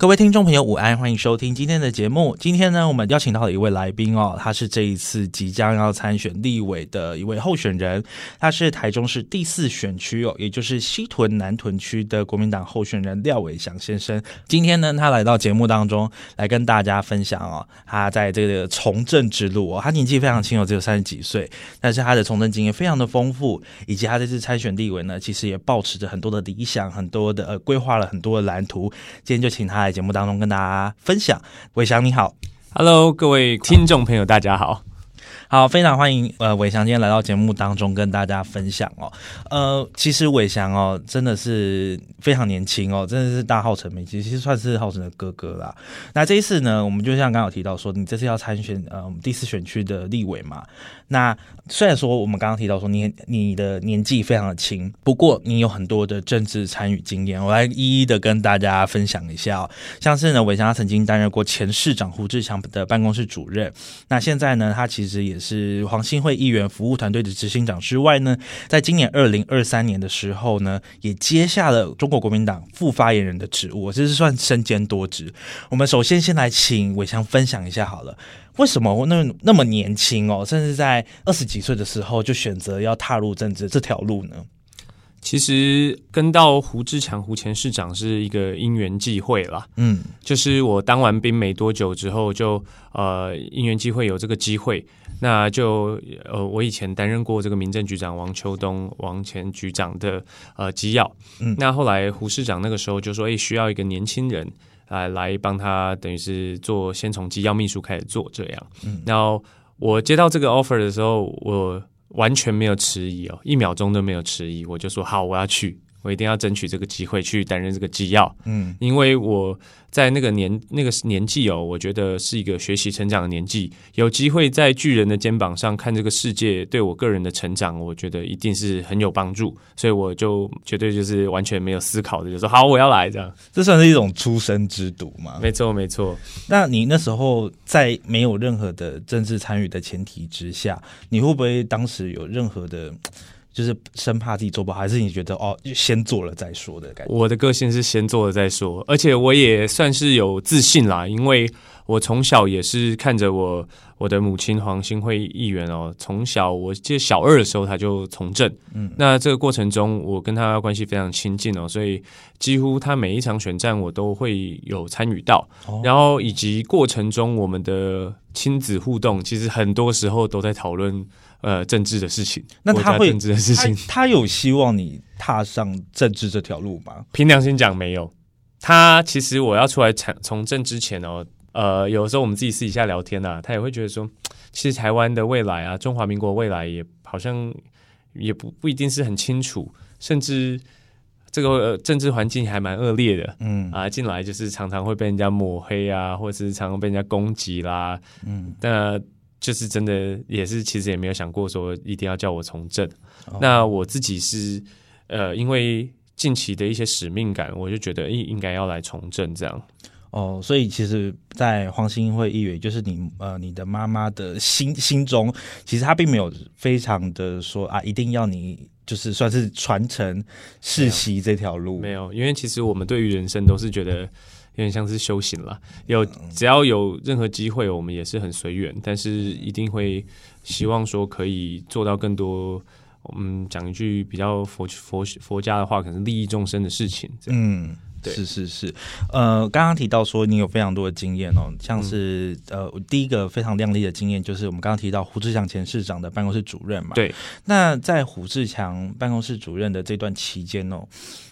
各位听众朋友，午安，欢迎收听今天的节目。今天呢，我们邀请到了一位来宾哦，他是这一次即将要参选立委的一位候选人，他是台中市第四选区哦，也就是西屯南屯区的国民党候选人廖伟翔先生。今天呢，他来到节目当中来跟大家分享哦，他在这个从政之路哦，他年纪非常轻哦，只有三十几岁，但是他的从政经验非常的丰富，以及他这次参选立委呢，其实也抱持着很多的理想，很多的呃规划了很多的蓝图。今天就请他来。节目当中跟大家分享，伟翔你好，Hello，各位听众朋友，大家好。好，非常欢迎呃伟翔今天来到节目当中跟大家分享哦。呃，其实伟翔哦真的是非常年轻哦，真的是大号成名，其实算是号成的哥哥啦。那这一次呢，我们就像刚刚有提到说，你这次要参选呃我们第四选区的立委嘛。那虽然说我们刚刚提到说你你的年纪非常的轻，不过你有很多的政治参与经验，我来一一的跟大家分享一下哦。像是呢，伟翔他曾经担任过前市长胡志强的办公室主任，那现在呢，他其实也是黄兴会议员服务团队的执行长之外呢，在今年二零二三年的时候呢，也接下了中国国民党副发言人的职务，这是算身兼多职。我们首先先来请伟翔分享一下好了，为什么那那么年轻哦，甚至在二十几岁的时候就选择要踏入政治这条路呢？其实跟到胡志强胡前市长是一个因缘际会啦，嗯，就是我当完兵没多久之后就，就呃因缘际会有这个机会，那就呃我以前担任过这个民政局长王秋东王前局长的呃机要，嗯，那后来胡市长那个时候就说，哎，需要一个年轻人来来帮他，等于是做先从机要秘书开始做这样，嗯，然后我接到这个 offer 的时候，我。完全没有迟疑哦，一秒钟都没有迟疑，我就说好，我要去。我一定要争取这个机会去担任这个纪要，嗯，因为我在那个年那个年纪哦，我觉得是一个学习成长的年纪，有机会在巨人的肩膀上看这个世界，对我个人的成长，我觉得一定是很有帮助，所以我就绝对就是完全没有思考的，就说好，我要来这样。这算是一种出生之毒吗？没错，没错。那你那时候在没有任何的政治参与的前提之下，你会不会当时有任何的？就是生怕自己做不好，还是你觉得哦，先做了再说的感觉？我的个性是先做了再说，而且我也算是有自信啦，因为我从小也是看着我我的母亲黄兴惠议员哦，从小我记得小二的时候他就从政，嗯，那这个过程中我跟他关系非常亲近哦，所以几乎他每一场选战我都会有参与到，哦，然后以及过程中我们的亲子互动，其实很多时候都在讨论。呃，政治的事情，那他会政治的事情他，他有希望你踏上政治这条路吗？凭良心讲，没有。他其实我要出来从从政之前哦，呃，有时候我们自己私底下聊天啊，他也会觉得说，其实台湾的未来啊，中华民国未来也好像也不不一定是很清楚，甚至这个、呃、政治环境还蛮恶劣的，嗯啊，进来就是常常会被人家抹黑啊，或者是常常被人家攻击啦，嗯，那。就是真的，也是其实也没有想过说一定要叫我从政。哦、那我自己是呃，因为近期的一些使命感，我就觉得应应该要来从政这样。哦，所以其实，在黄兴会议员，就是你呃你的妈妈的心心中，其实她并没有非常的说啊，一定要你就是算是传承世袭这条路。没有，因为其实我们对于人生都是觉得。有点像是修行了，有只要有任何机会，我们也是很随缘，但是一定会希望说可以做到更多。我们讲一句比较佛佛佛家的话，可能利益众生的事情。嗯。对是是是，呃，刚刚提到说你有非常多的经验哦，像是、嗯、呃，第一个非常亮丽的经验就是我们刚刚提到胡志强前市长的办公室主任嘛。对。那在胡志强办公室主任的这段期间哦，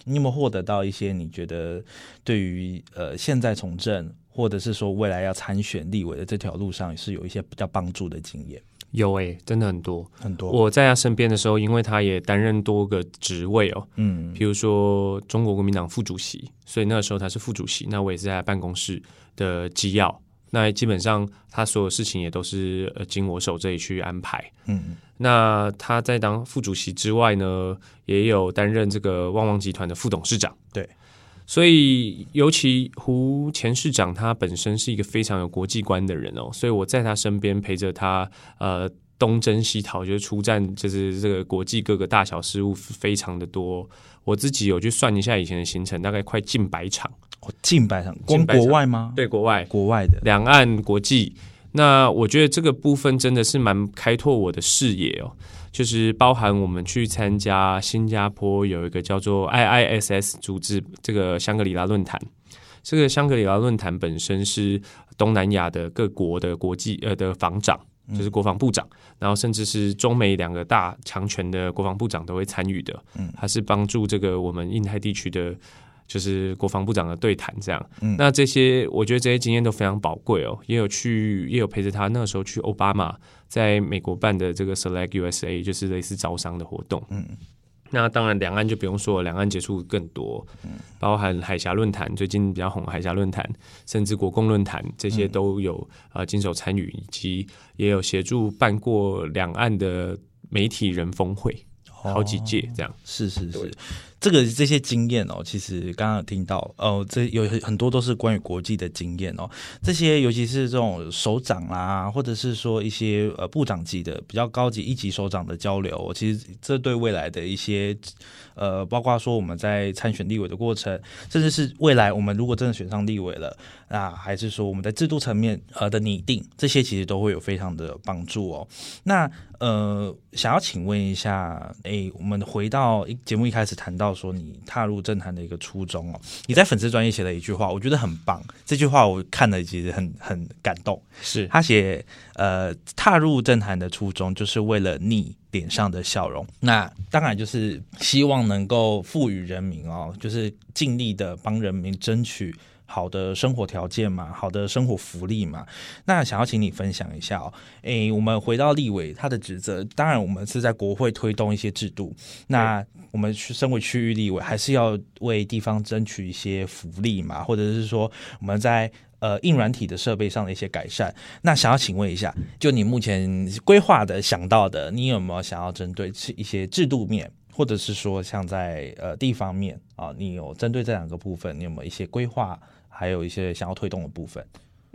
你有没有获得到一些你觉得对于呃现在从政或者是说未来要参选立委的这条路上是有一些比较帮助的经验？有诶、欸，真的很多。很多。我在他身边的时候，因为他也担任多个职位哦，嗯，比如说中国国民党副主席，所以那个时候他是副主席，那我也是在办公室的机要，那基本上他所有事情也都是呃经我手这里去安排，嗯，那他在当副主席之外呢，也有担任这个旺旺集团的副董事长，对。所以，尤其胡前市长他本身是一个非常有国际观的人哦，所以我在他身边陪着他，呃，东征西讨，就是出战，就是这个国际各个大小事务非常的多。我自己有去算一下以前的行程，大概快近百场，哦，近百场，光国外吗？对，国外，国外的两岸国际。那我觉得这个部分真的是蛮开拓我的视野哦。就是包含我们去参加新加坡有一个叫做 IISS 组织这个香格里拉论坛，这个香格里拉论坛本身是东南亚的各国的国际呃的防长，就是国防部长，然后甚至是中美两个大强权的国防部长都会参与的，嗯，它是帮助这个我们印太地区的。就是国防部长的对谈这样，嗯，那这些我觉得这些经验都非常宝贵哦，也有去，也有陪着他那个时候去奥巴马在美国办的这个 Select USA，就是类似招商的活动，嗯，那当然两岸就不用说了，两岸接触更多，嗯，包含海峡论坛，最近比较红海峡论坛，甚至国共论坛这些都有呃经手参与，以及也有协助办过两岸的媒体人峰会，好几届这样，是是是。这个这些经验哦，其实刚刚有听到哦，这有很很多都是关于国际的经验哦。这些尤其是这种首长啦，或者是说一些呃部长级的比较高级一级首长的交流，其实这对未来的一些呃，包括说我们在参选立委的过程，甚至是未来我们如果真的选上立委了，那还是说我们在制度层面呃的拟定，这些其实都会有非常的帮助哦。那呃，想要请问一下，哎，我们回到节目一开始谈到。说你踏入政坛的一个初衷哦，你在粉丝专业写了一句话，我觉得很棒。这句话我看了其实很很感动。是他写呃，踏入政坛的初衷就是为了你脸上的笑容。那当然就是希望能够赋予人民哦，就是尽力的帮人民争取。好的生活条件嘛，好的生活福利嘛，那想要请你分享一下哦。诶，我们回到立委他的职责，当然我们是在国会推动一些制度。那我们去身为区域立委，还是要为地方争取一些福利嘛，或者是说我们在呃硬软体的设备上的一些改善。那想要请问一下，就你目前规划的想到的，你有没有想要针对一些制度面，或者是说像在呃地方面啊，你有针对这两个部分，你有没有一些规划？还有一些想要推动的部分。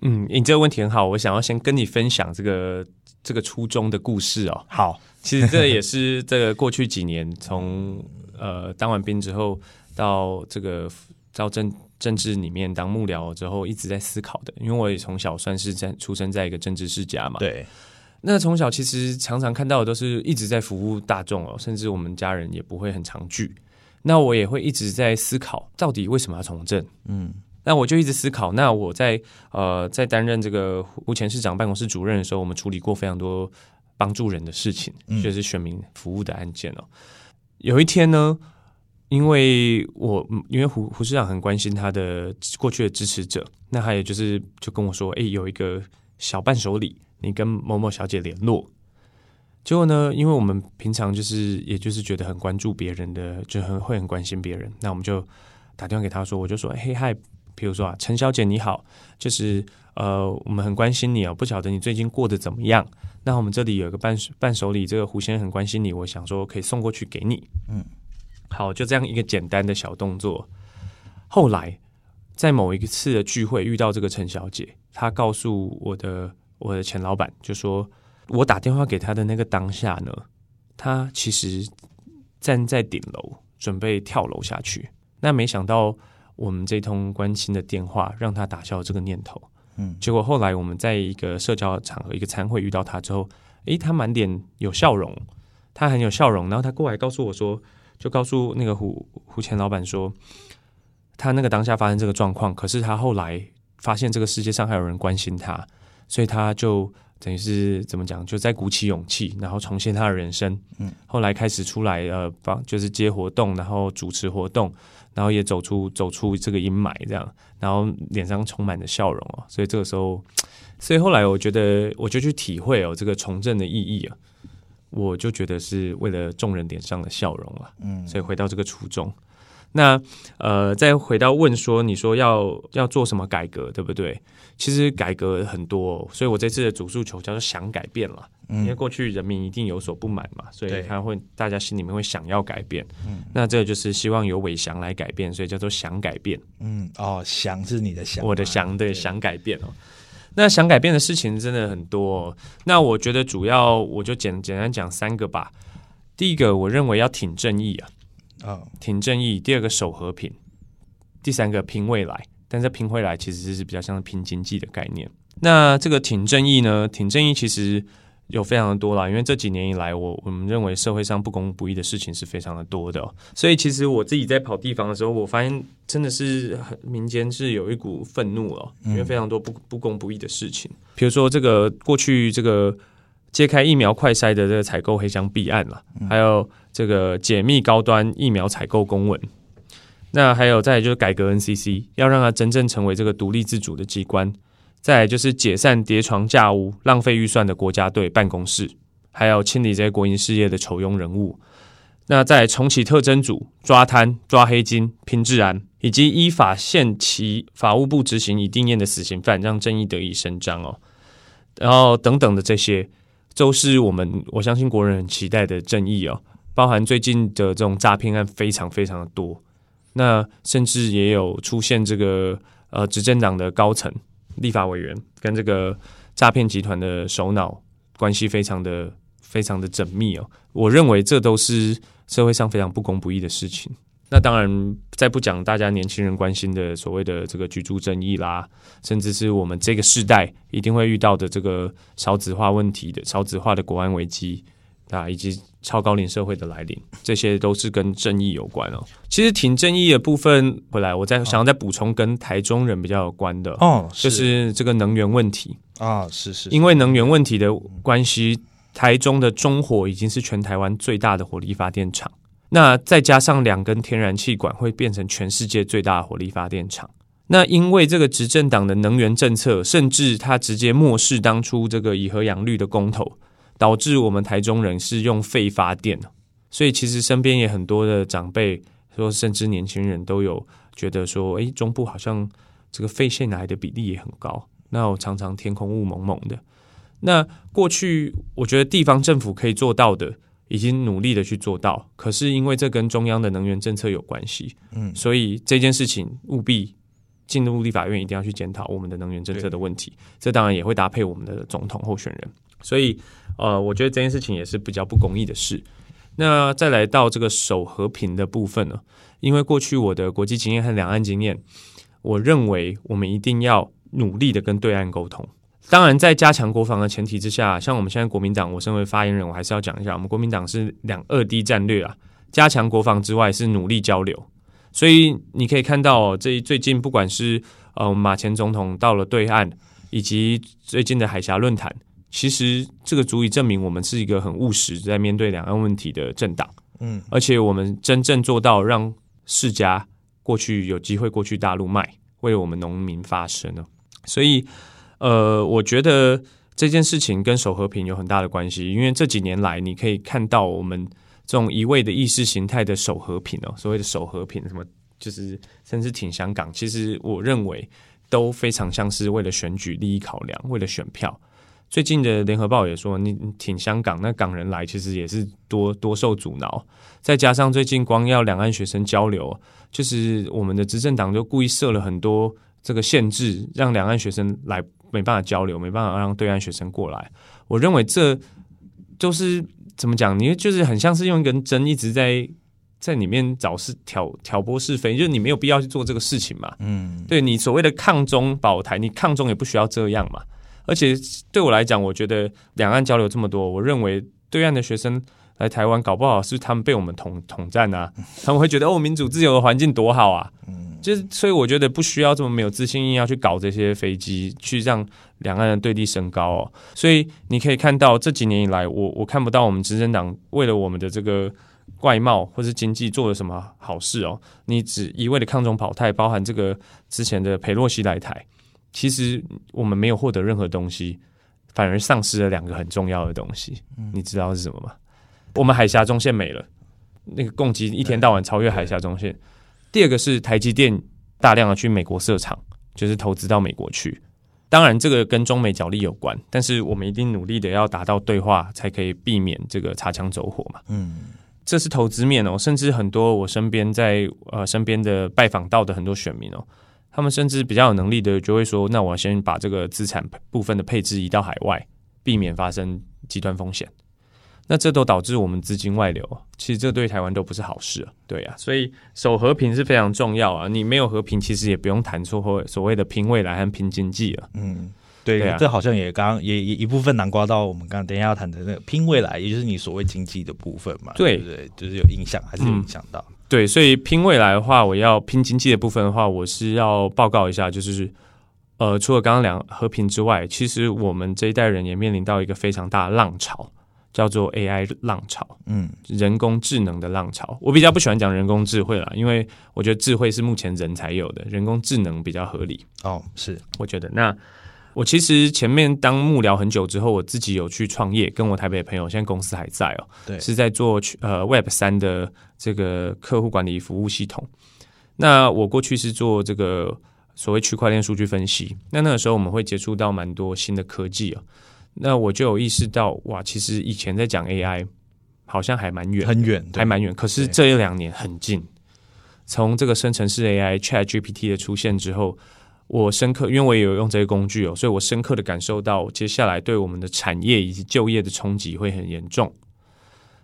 嗯，你这个问题很好，我想要先跟你分享这个这个初衷的故事哦。好，其实这也是这个过去几年从呃当完兵之后到这个到政政治里面当幕僚之后一直在思考的，因为我也从小算是在出生在一个政治世家嘛。对。那从小其实常常看到的都是一直在服务大众哦，甚至我们家人也不会很常聚。那我也会一直在思考，到底为什么要从政？嗯。那我就一直思考，那我在呃在担任这个胡前市长办公室主任的时候，我们处理过非常多帮助人的事情，就是选民服务的案件哦。有一天呢，因为我因为胡胡市长很关心他的过去的支持者，那他也就是就跟我说，哎，有一个小伴手礼，你跟某某小姐联络。结果呢，因为我们平常就是也就是觉得很关注别人的，就很会很关心别人，那我们就打电话给他说，我就说，嘿嗨。比如说啊，陈小姐你好，就是呃，我们很关心你哦，不晓得你最近过得怎么样？那我们这里有一个伴伴手礼，这个胡先生很关心你，我想说可以送过去给你。嗯，好，就这样一个简单的小动作。后来在某一次的聚会遇到这个陈小姐，她告诉我的我的前老板，就说我打电话给她的那个当下呢，她其实站在顶楼准备跳楼下去，那没想到。我们这通关心的电话让他打消这个念头，嗯，结果后来我们在一个社交场合、一个餐会遇到他之后，诶，他满脸有笑容，他很有笑容，然后他过来告诉我说，就告诉那个胡胡前老板说，他那个当下发生这个状况，可是他后来发现这个世界上还有人关心他，所以他就。等于是怎么讲？就在鼓起勇气，然后重现他的人生。嗯，后来开始出来呃，帮就是接活动，然后主持活动，然后也走出走出这个阴霾，这样，然后脸上充满着笑容哦。所以这个时候，所以后来我觉得，我就去体会哦，这个从政的意义啊，我就觉得是为了众人脸上的笑容啊。嗯，所以回到这个初衷。那呃，再回到问说，你说要要做什么改革，对不对？其实改革很多哦，所以我这次的主诉求叫做想改变了，嗯，因为过去人民一定有所不满嘛，所以他会大家心里面会想要改变，嗯，那这个就是希望由伟翔来改变，所以叫做想改变，嗯，哦，想是你的想，我的想，对，想改变哦。那想改变的事情真的很多哦，那我觉得主要我就简简单讲三个吧。第一个，我认为要挺正义啊。啊，挺正义。第二个守和平，第三个拼未来。但是拼未来其实是比较像拼经济的概念。那这个挺正义呢？挺正义其实有非常的多啦，因为这几年以来我，我我们认为社会上不公不义的事情是非常的多的喔。所以其实我自己在跑地方的时候，我发现真的是民间是有一股愤怒哦，因为非常多不不公不义的事情。比如说这个过去这个揭开疫苗快筛的这个采购黑箱弊案了，还有。这个解密高端疫苗采购公文，那还有再来就是改革 NCC，要让它真正成为这个独立自主的机关。再来就是解散叠床架屋、浪费预算的国家队办公室，还有清理这些国营事业的丑庸人物。那再来重启特侦组，抓贪抓黑金拼治安，以及依法限期法务部执行已定验的死刑犯，让正义得以伸张哦。然后等等的这些，都是我们我相信国人很期待的正义哦。包含最近的这种诈骗案非常非常的多，那甚至也有出现这个呃执政党的高层立法委员跟这个诈骗集团的首脑关系非常的非常的缜密哦。我认为这都是社会上非常不公不义的事情。那当然，再不讲大家年轻人关心的所谓的这个居住正义啦，甚至是我们这个世代一定会遇到的这个少子化问题的少子化的国安危机。啊，以及超高龄社会的来临，这些都是跟正义有关哦。其实挺正义的部分，回来我再想要再补充跟台中人比较有关的哦，就是这个能源问题啊，是是，因为能源问题的关系，台中的中火已经是全台湾最大的火力发电厂，那再加上两根天然气管，会变成全世界最大的火力发电厂。那因为这个执政党的能源政策，甚至他直接漠视当初这个以核养绿的公投。导致我们台中人是用废发电，所以其实身边也很多的长辈说，甚至年轻人都有觉得说，诶，中部好像这个废线来的比例也很高。那我常常天空雾蒙蒙的。那过去我觉得地方政府可以做到的，已经努力的去做到，可是因为这跟中央的能源政策有关系，嗯，所以这件事情务必进入立法院，一定要去检讨我们的能源政策的问题。这当然也会搭配我们的总统候选人。所以，呃，我觉得这件事情也是比较不公义的事。那再来到这个守和平的部分呢？因为过去我的国际经验和两岸经验，我认为我们一定要努力的跟对岸沟通。当然，在加强国防的前提之下，像我们现在国民党，我身为发言人，我还是要讲一下，我们国民党是两二 D 战略啊。加强国防之外，是努力交流。所以你可以看到，哦，这最近不管是呃马前总统到了对岸，以及最近的海峡论坛。其实这个足以证明我们是一个很务实在面对两岸问题的政党，嗯，而且我们真正做到让世家过去有机会过去大陆卖，为我们农民发声呢。所以，呃，我觉得这件事情跟守和平有很大的关系，因为这几年来你可以看到我们这种一味的意识形态的守和平哦，所谓的守和平，什么就是甚至挺香港，其实我认为都非常像是为了选举利益考量，为了选票。最近的联合报也说，你挺香港，那港人来其实也是多多受阻挠。再加上最近光要两岸学生交流，就是我们的执政党就故意设了很多这个限制，让两岸学生来没办法交流，没办法让对岸学生过来。我认为这就是怎么讲？你就是很像是用一根针一直在在里面找是挑挑拨是非，就是你没有必要去做这个事情嘛。嗯，对你所谓的抗中保台，你抗中也不需要这样嘛。而且对我来讲，我觉得两岸交流这么多，我认为对岸的学生来台湾，搞不好是他们被我们统统战啊，他们会觉得哦，民主自由的环境多好啊，嗯，就是所以我觉得不需要这么没有自信，硬要去搞这些飞机，去让两岸的对立升高哦。所以你可以看到这几年以来，我我看不到我们执政党为了我们的这个外贸或是经济做了什么好事哦，你只一味的抗中保泰，包含这个之前的裴洛西来台，其实我们没有获得任何东西，反而丧失了两个很重要的东西。嗯、你知道是什么吗？我们海峡中线没了，那个供给一天到晚超越海峡中线。第二个是台积电大量的去美国设厂，就是投资到美国去。当然，这个跟中美角力有关，但是我们一定努力的要达到对话，才可以避免这个擦枪走火嘛。嗯，这是投资面哦，甚至很多我身边在呃身边的拜访到的很多选民哦，他们甚至比较有能力的就会说，那我先把这个资产部分的配置移到海外，避免发生极端风险。那这都导致我们资金外流，其实这对台湾都不是好事啊。对啊，所以守和平是非常重要啊。你没有和平，其实也不用谈说所谓的拼未来和拼经济了。嗯，对，对啊，这好像也刚刚也也一部分南瓜到我们刚刚等一下要谈的那个拼未来，也就是你所谓经济的部分嘛。对，对对，就是有影响还是有影响到，嗯。对，所以拼未来的话，我要拼经济的部分的话，我是要报告一下，就是呃，除了刚刚两和平之外，其实我们这一代人也面临到一个非常大的浪潮。叫做 AI 浪潮，嗯，人工智能的浪潮。我比较不喜欢讲人工智慧啦，因为我觉得智慧是目前人才有的，人工智能比较合理。哦，是，我觉得。那我其实前面当幕僚很久之后，我自己有去创业，跟我台北的朋友，现在公司还在哦，对，是在做呃 Web 三的这个客户管理服务系统。那我过去是做这个所谓区块链数据分析，那那个时候我们会接触到蛮多新的科技哦。那我就有意识到，哇，其实以前在讲 AI，好像还蛮远，很远，还蛮远。可是这一两年很近，从这个生成式 AI ChatGPT 的出现之后，我深刻，因为我也有用这些工具哦，所以我深刻的感受到，接下来对我们的产业以及就业的冲击会很严重。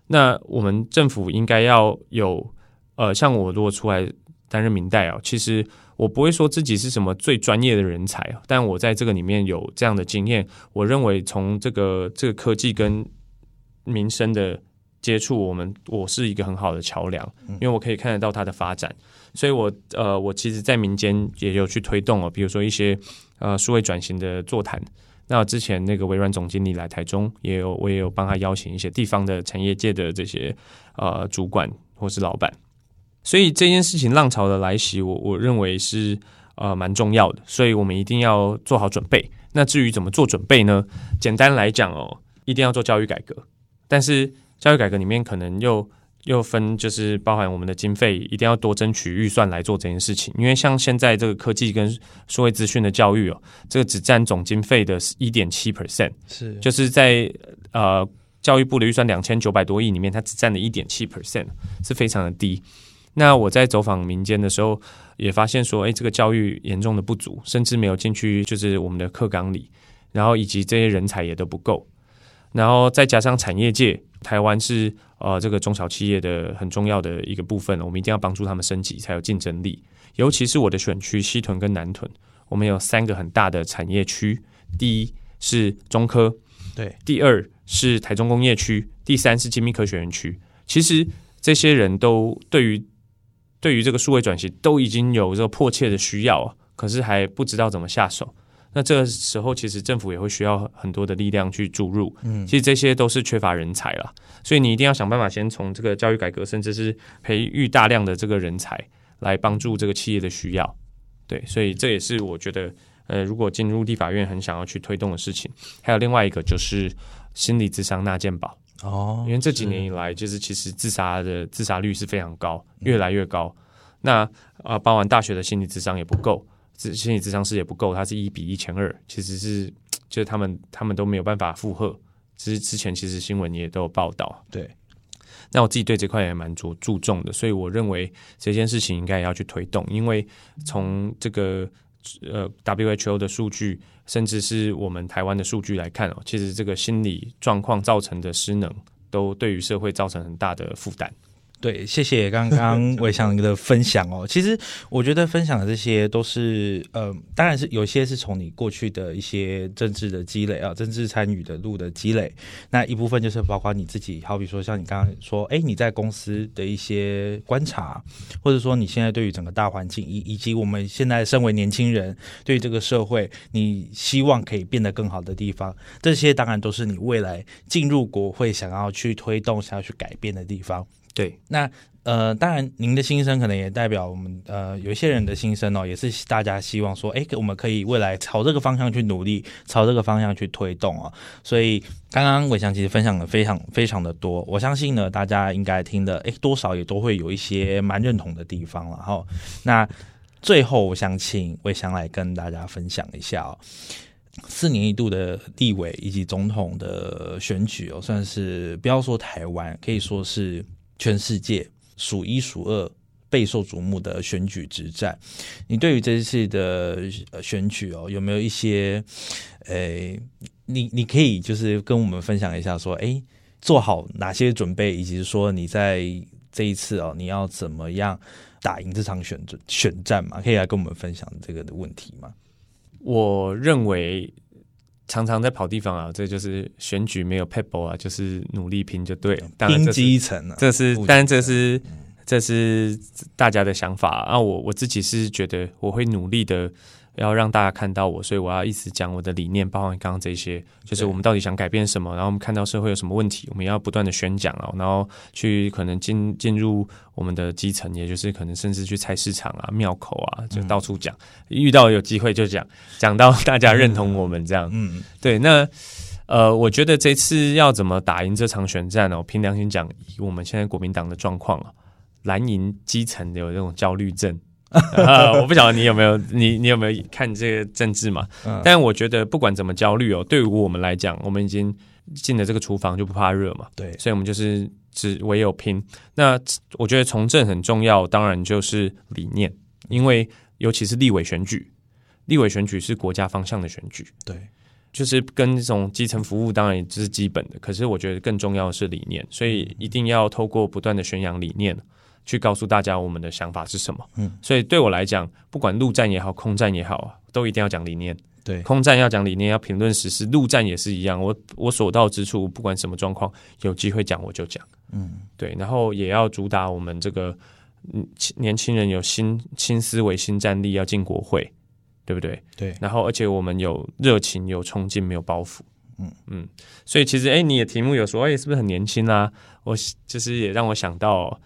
那我们政府应该要有，呃，像我如果出来担任民代哦，其实。我不会说自己是什么最专业的人才，但我在这个里面有这样的经验。我认为从这个这个科技跟民生的接触，我们我是一个很好的桥梁，因为我可以看得到它的发展。所以我，我呃，我其实，在民间也有去推动哦，比如说一些呃数位转型的座谈。那之前那个微软总经理来台中，也有我也有帮他邀请一些地方的产业界的这些呃主管或是老板。所以这件事情浪潮的来袭，我我认为是呃蛮重要的，所以我们一定要做好准备。那至于怎么做准备呢？简单来讲哦，一定要做教育改革。但是教育改革里面可能又又分，就是包含我们的经费，一定要多争取预算来做这件事情。因为像现在这个科技跟数位资讯的教育哦，这个只占总经费的一点七 percent，是就是在呃教育部的预算两千九百多亿里面，它只占了一点七 percent，是非常的低。那我在走访民间的时候，也发现说，哎，这个教育严重的不足，甚至没有进去，就是我们的课纲里，然后以及这些人才也都不够，然后再加上产业界，台湾是呃这个中小企业的很重要的一个部分，我们一定要帮助他们升级才有竞争力。尤其是我的选区西屯跟南屯，我们有三个很大的产业区，第一是中科，对，第二是台中工业区，第三是精密科学园区。其实这些人都对于对于这个数位转型都已经有这个迫切的需要，可是还不知道怎么下手。那这个时候，其实政府也会需要很多的力量去注入。嗯，其实这些都是缺乏人才了，所以你一定要想办法先从这个教育改革，甚至是培育大量的这个人才来帮助这个企业的需要。对，所以这也是我觉得，呃，如果进入立法院很想要去推动的事情。还有另外一个就是心理智商纳健保。哦，因为这几年以来，就是其实自杀的自杀率是非常高，越来越高。那啊，包完大学的心理智商也不够，心理智商师也不够，它是一比一千二，其实是就是他们他们都没有办法负荷。之之前其实新闻也都有报道。对，那我自己对这块也蛮着注重的，所以我认为这件事情应该也要去推动，因为从这个呃 WHO 的数据。甚至是我们台湾的数据来看哦，其实这个心理状况造成的失能，都对于社会造成很大的负担。对，谢谢刚刚 伟翔的分享哦。其实我觉得分享的这些都是，呃，当然是有些是从你过去的一些政治的积累啊，政治参与的路的积累。那一部分就是包括你自己，好比说像你刚刚说，哎，你在公司的一些观察，或者说你现在对于整个大环境，以以及我们现在身为年轻人，对于这个社会，你希望可以变得更好的地方，这些当然都是你未来进入国会想要去推动、想要去改变的地方。对，那。呃，当然，您的心声可能也代表我们呃有一些人的心声哦，也是大家希望说，哎，我们可以未来朝这个方向去努力，朝这个方向去推动哦。所以刚刚伟翔其实分享的非常非常的多，我相信呢，大家应该听的，哎，多少也都会有一些蛮认同的地方了哈。那最后，我想请魏翔来跟大家分享一下哦，四年一度的立委以及总统的选举哦，算是不要说台湾，可以说是全世界。数一数二备受瞩目的选举之战，你对于这一次的选举哦，有没有一些，诶，你你可以就是跟我们分享一下，说，诶，做好哪些准备，以及说你在这一次哦，你要怎么样打赢这场选选战嘛？可以来跟我们分享这个的问题吗？我认为。常常在跑地方啊，这就是选举没有 p e b l e 啊，就是努力拼就对了。拼基层啊，这是，当然这是这是大家的想法啊。我我自己是觉得我会努力的。要让大家看到我，所以我要一直讲我的理念，包含刚刚这些，就是我们到底想改变什么，然后我们看到社会有什么问题，我们要不断的宣讲哦，然后去可能进进入我们的基层，也就是可能甚至去菜市场啊、庙口啊，就到处讲，嗯、遇到有机会就讲，讲到大家认同我们这样。嗯，对。那呃，我觉得这次要怎么打赢这场选战呢哦？凭良心讲，以我们现在国民党的状况啊，蓝营基层有这种焦虑症。啊、我不晓得你有没有你你有没有看这个政治嘛？嗯、但我觉得不管怎么焦虑哦，对于我们来讲，我们已经进了这个厨房就不怕热嘛。对，所以我们就是只唯有拼。那我觉得从政很重要，当然就是理念，因为尤其是立委选举，立委选举是国家方向的选举。对，就是跟这种基层服务当然也是基本的，可是我觉得更重要的是理念，所以一定要透过不断的宣扬理念。去告诉大家我们的想法是什么。嗯，所以对我来讲，不管陆战也好，空战也好，都一定要讲理念。对，空战要讲理念，要评论时事；陆战也是一样。我我所到之处，不管什么状况，有机会讲我就讲。嗯，对，然后也要主打我们这个年轻人有新新思维、新战力，要进国会，对不对？对。然后，而且我们有热情、有冲劲，没有包袱。嗯嗯。所以其实，哎，你的题目有说，哎，是不是很年轻啊？我就是也让我想到。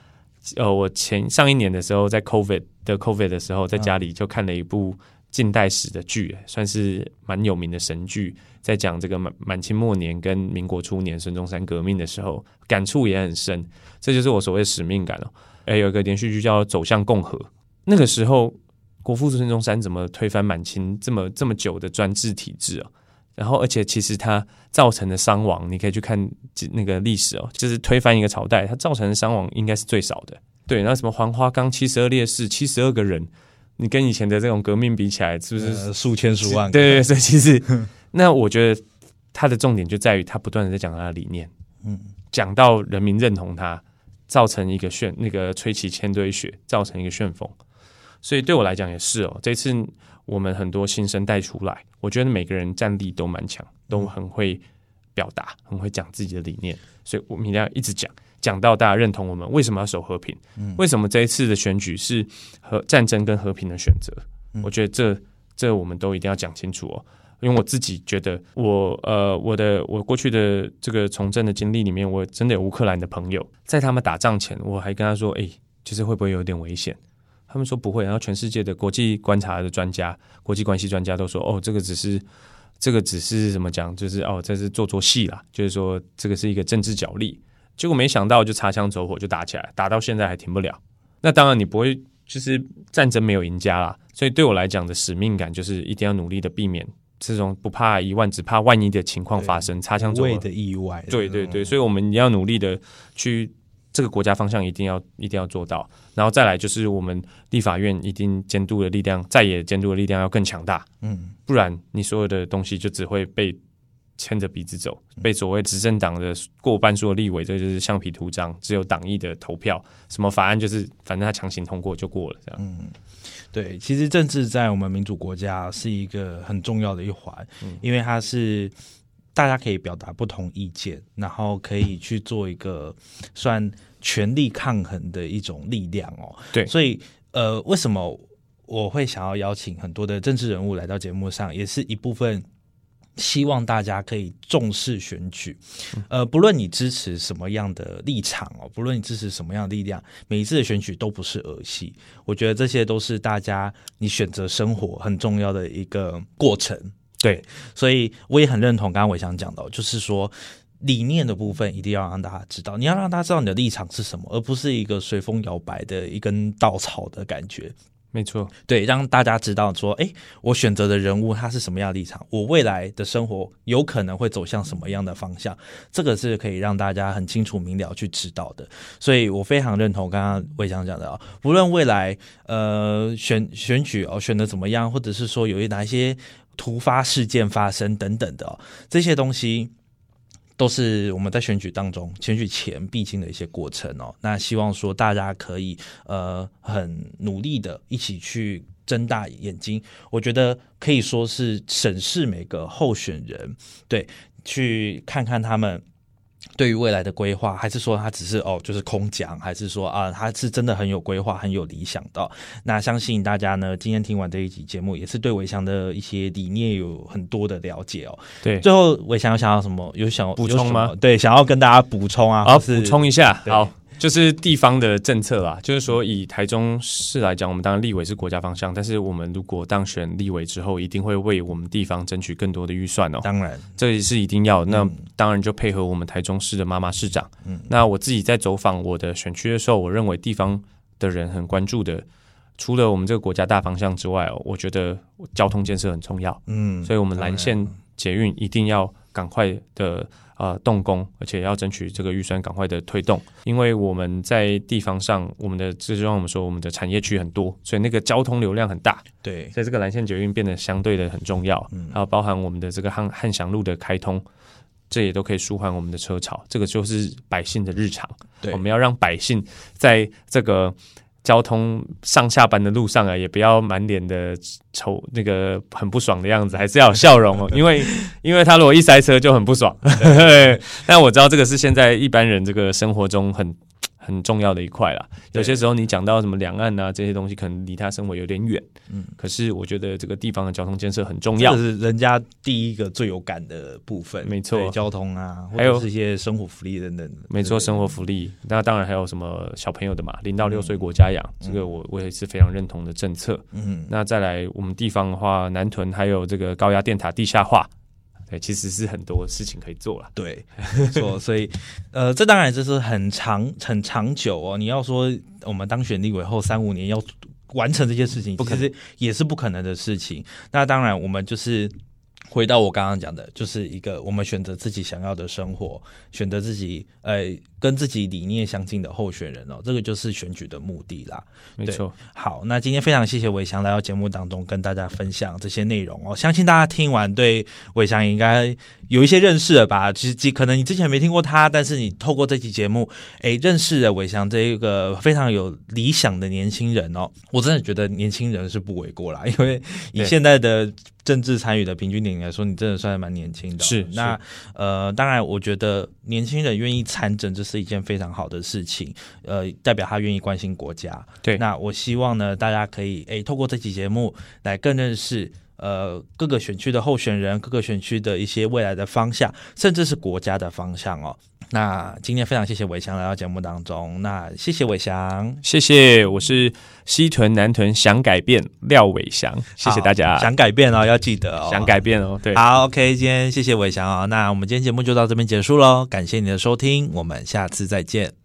呃，我前上一年的时候，在 COVID 的 COVID 的时候，在家里就看了一部近代史的剧，算是蛮有名的神剧，在讲这个满满清末年跟民国初年孙中山革命的时候，感触也很深。这就是我所谓的使命感哦。哎，有一个连续剧叫《走向共和》，那个时候国父孙中山怎么推翻满清这么这么久的专制体制啊？然后，而且其实它造成的伤亡，你可以去看那个历史哦，就是推翻一个朝代，它造成的伤亡应该是最少的。对，那什么黄花岗七十二烈士，七十二个人，你跟以前的这种革命比起来，是不是、呃、数千数万？对对，所以其实，那我觉得它的重点就在于他不断的在讲他的理念，嗯，讲到人民认同他，造成一个旋那个吹起千堆雪，造成一个旋风。所以对我来讲也是哦，这次。我们很多新生代出来，我觉得每个人战力都蛮强，都很会表达，很会讲自己的理念，所以我们一定要一直讲，讲到大家认同我们为什么要守和平，嗯、为什么这一次的选举是和战争跟和平的选择。嗯、我觉得这这我们都一定要讲清楚哦，因为我自己觉得我呃我的我过去的这个从政的经历里面，我真的有乌克兰的朋友，在他们打仗前，我还跟他说，哎，其实会不会有点危险？他们说不会，然后全世界的国际观察的专家、国际关系专家都说：“哦，这个只是，这个只是怎么讲？就是哦，这是做做戏啦，就是说这个是一个政治角力。”结果没想到就擦枪走火就打起来，打到现在还停不了。那当然你不会，就是战争没有赢家啦。所以对我来讲的使命感就是一定要努力的避免这种不怕一万只怕万一的情况发生，擦枪走火的意外。对对对，所以我们要努力的去。这个国家方向一定要一定要做到，然后再来就是我们立法院一定监督的力量，在野监督的力量要更强大，嗯，不然你所有的东西就只会被牵着鼻子走，被所谓执政党的过半数的立委，这就是橡皮图章，只有党意的投票，什么法案就是反正他强行通过就过了，这样。嗯，对，其实政治在我们民主国家是一个很重要的一环，嗯，因为它是。大家可以表达不同意见，然后可以去做一个 算权力抗衡的一种力量哦。对，所以呃，为什么我会想要邀请很多的政治人物来到节目上，也是一部分希望大家可以重视选举，呃，不论你支持什么样的立场哦，不论你支持什么样的力量，每一次的选举都不是儿戏。我觉得这些都是大家你选择生活很重要的一个过程。对，所以我也很认同刚刚伟翔讲的，就是说理念的部分一定要让大家知道，你要让大家知道你的立场是什么，而不是一个随风摇摆的一根稻草的感觉。没错，对，让大家知道说，哎，我选择的人物他是什么样的立场，我未来的生活有可能会走向什么样的方向，这个是可以让大家很清楚明了去知道的。所以我非常认同刚刚伟翔讲的啊，不论未来呃选选举哦选的怎么样，或者是说有一哪一些突发事件发生等等的哦，这些东西。都是我们在选举当中、选举前必经的一些过程哦。那希望说大家可以呃很努力的一起去睁大眼睛，我觉得可以说是审视每个候选人，对，去看看他们。对于未来的规划，还是说他只是哦，就是空讲，还是说啊，他是真的很有规划、很有理想的？那相信大家呢，今天听完这一集节目，也是对伟翔的一些理念有很多的了解哦。对，最后伟翔有想要什么？有想补充吗？对，想要跟大家补充啊，好，补充一下，好。就是地方的政策啦，就是说以台中市来讲，我们当然立委是国家方向，但是我们如果当选立委之后，一定会为我们地方争取更多的预算哦。当然，这也是一定要。那当然就配合我们台中市的妈妈市长。嗯，那我自己在走访我的选区的时候，我认为地方的人很关注的，除了我们这个国家大方向之外哦，我觉得交通建设很重要。嗯，所以我们蓝线捷运一定要赶快的。呃，动工，而且要争取这个预算赶快的推动，因为我们在地方上，我们的这就让我们说，我们的产业区很多，所以那个交通流量很大。对，所以这个蓝线捷运变得相对的很重要。嗯，还有包含我们的这个汉汉翔路的开通，这也都可以舒缓我们的车潮。这个就是百姓的日常。对，我们要让百姓在这个。交通上下班的路上啊，也不要满脸的愁，那个很不爽的样子，还是要有笑容哦。因为，因为他如果一塞车就很不爽。但我知道这个是现在一般人这个生活中很。很重要的一块啦，有些时候你讲到什么两岸啊这些东西，可能离他生活有点远。嗯，可是我觉得这个地方的交通建设很重要，这是人家第一个最有感的部分。没错，交通啊，还有这些生活福利等等。没错，生活福利，那当然还有什么小朋友的嘛，零到六岁国家养，嗯、这个我我也是非常认同的政策。嗯，那再来我们地方的话，南屯还有这个高压电塔地下化。其实是很多事情可以做了，对，没错，所以，呃，这当然就是很长、很长久哦。你要说我们当选立委后三五年要完成这些事情，不实也是不可能的事情。那当然，我们就是。回到我刚刚讲的，就是一个我们选择自己想要的生活，选择自己呃跟自己理念相近的候选人哦，这个就是选举的目的啦。没错。好，那今天非常谢谢伟翔来到节目当中跟大家分享这些内容哦，相信大家听完对伟翔应该有一些认识了吧？其实可能你之前没听过他，但是你透过这期节目，哎，认识了伟翔这一个非常有理想的年轻人哦。我真的觉得年轻人是不为过啦，因为以现在的。政治参与的平均年龄来说，你真的算是蛮年轻的。是，那呃，当然，我觉得年轻人愿意参政，这是一件非常好的事情。呃，代表他愿意关心国家。对，那我希望呢，大家可以诶，透过这期节目来更认识呃各个选区的候选人，各个选区的一些未来的方向，甚至是国家的方向哦。那今天非常谢谢伟翔来到节目当中，那谢谢伟翔，谢谢，我是西屯南屯想改变廖伟翔，谢谢大家，想改变哦，要记得哦，想改变哦，对，好，OK，今天谢谢伟翔哦，那我们今天节目就到这边结束喽，感谢你的收听，我们下次再见。